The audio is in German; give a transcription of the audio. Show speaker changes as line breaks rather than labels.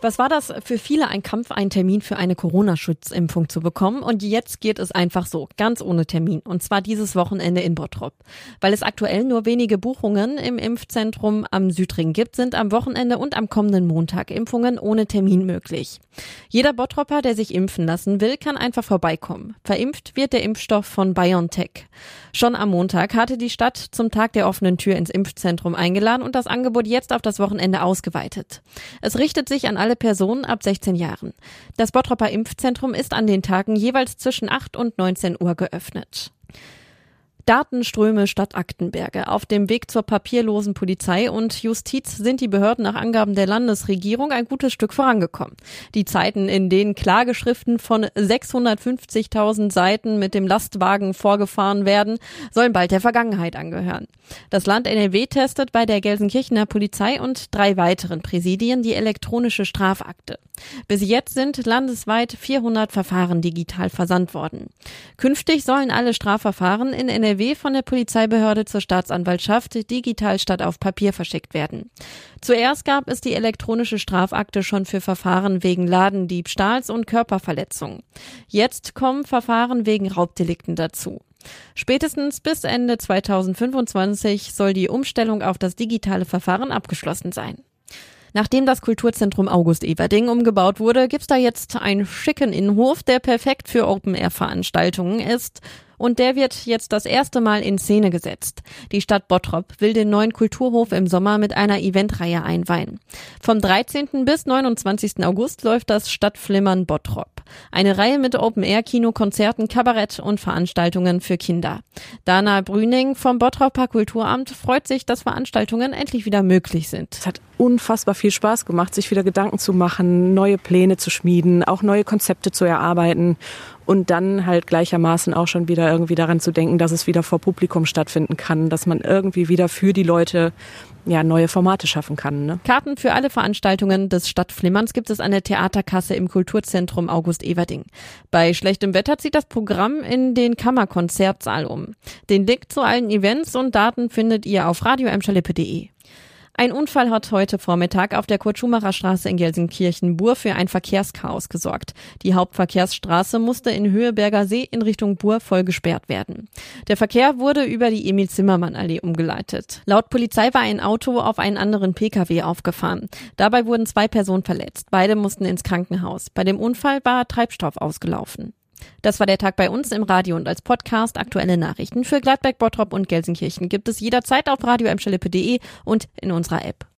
Was war das für viele ein Kampf, einen Termin für eine Corona-Schutzimpfung zu bekommen? Und jetzt geht es einfach so, ganz ohne Termin. Und zwar dieses Wochenende in Bottrop. Weil es aktuell nur wenige Buchungen im Impfzentrum am Südring gibt, sind am Wochenende und am kommenden Montag Impfungen ohne Termin möglich. Jeder Bottropper, der sich impfen lassen will, kann einfach vorbeikommen. Verimpft wird der Impfstoff von BioNTech. Schon am Montag hatte die Stadt zum Tag der offenen Tür ins Impfzentrum eingeladen und das Angebot jetzt auf das Wochenende ausgeweitet. Es richtet sich an alle alle Personen ab 16 Jahren. Das Bottropper Impfzentrum ist an den Tagen jeweils zwischen 8 und 19 Uhr geöffnet. Datenströme statt Aktenberge. Auf dem Weg zur papierlosen Polizei und Justiz sind die Behörden nach Angaben der Landesregierung ein gutes Stück vorangekommen. Die Zeiten, in denen Klageschriften von 650.000 Seiten mit dem Lastwagen vorgefahren werden, sollen bald der Vergangenheit angehören. Das Land NRW testet bei der Gelsenkirchener Polizei und drei weiteren Präsidien die elektronische Strafakte. Bis jetzt sind landesweit 400 Verfahren digital versandt worden. Künftig sollen alle Strafverfahren in NRW NRW von der Polizeibehörde zur Staatsanwaltschaft digital statt auf Papier verschickt werden. Zuerst gab es die elektronische Strafakte schon für Verfahren wegen Ladendiebstahls und Körperverletzung. Jetzt kommen Verfahren wegen Raubdelikten dazu. Spätestens bis Ende 2025 soll die Umstellung auf das digitale Verfahren abgeschlossen sein. Nachdem das Kulturzentrum August Everding umgebaut wurde, gibt's da jetzt einen schicken Innenhof, der perfekt für Open-Air-Veranstaltungen ist und der wird jetzt das erste Mal in Szene gesetzt. Die Stadt Bottrop will den neuen Kulturhof im Sommer mit einer Eventreihe einweihen. Vom 13. bis 29. August läuft das Stadtflimmern Bottrop. Eine Reihe mit Open-Air-Kino, Konzerten, Kabarett und Veranstaltungen für Kinder. Dana Brüning vom Bottroper Kulturamt freut sich, dass Veranstaltungen endlich wieder möglich sind.
Es hat unfassbar viel Spaß gemacht, sich wieder Gedanken zu machen, neue Pläne zu schmieden, auch neue Konzepte zu erarbeiten und dann halt gleichermaßen auch schon wieder irgendwie daran zu denken, dass es wieder vor Publikum stattfinden kann, dass man irgendwie wieder für die Leute ja, neue Formate schaffen kann. Ne?
Karten für alle Veranstaltungen des Stadtflimmerns gibt es an der Theaterkasse im Kulturzentrum August Everding. Bei schlechtem Wetter zieht das Programm in den Kammerkonzertsaal um. Den Link zu allen Events und Daten findet ihr auf radioemschalippe.de. Ein Unfall hat heute Vormittag auf der Kurt-Schumacher Straße in Gelsenkirchen-Bur für ein Verkehrschaos gesorgt. Die Hauptverkehrsstraße musste in Höheberger See in Richtung Bur voll gesperrt werden. Der Verkehr wurde über die Emil-Zimmermann-Allee umgeleitet. Laut Polizei war ein Auto auf einen anderen Pkw aufgefahren. Dabei wurden zwei Personen verletzt. Beide mussten ins Krankenhaus. Bei dem Unfall war Treibstoff ausgelaufen. Das war der Tag bei uns im Radio und als Podcast. Aktuelle Nachrichten für Gladbeck, Bottrop und Gelsenkirchen gibt es jederzeit auf radio und in unserer App.